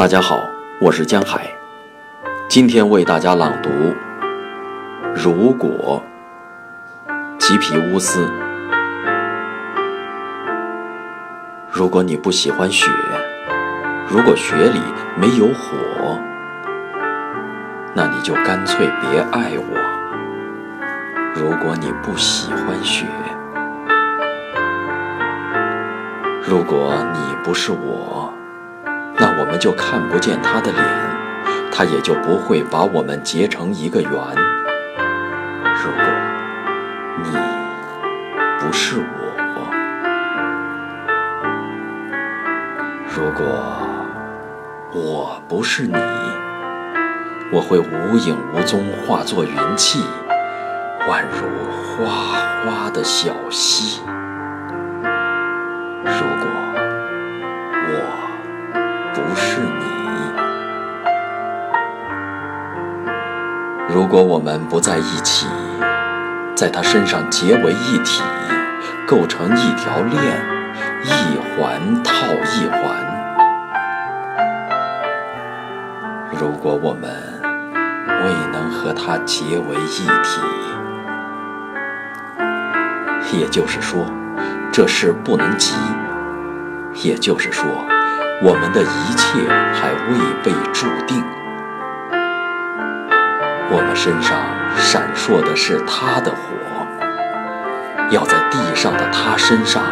大家好，我是江海，今天为大家朗读《如果》吉皮乌斯。如果你不喜欢雪，如果雪里没有火，那你就干脆别爱我。如果你不喜欢雪，如果你不是我。那我们就看不见他的脸，他也就不会把我们结成一个圆。如果你不是我，如果我不是你，我会无影无踪，化作云气，宛如哗哗的小溪。是你。如果我们不在一起，在他身上结为一体，构成一条链，一环套一环。如果我们未能和他结为一体，也就是说，这事不能急。也就是说。我们的一切还未被注定，我们身上闪烁的是他的火，要在地上的他身上。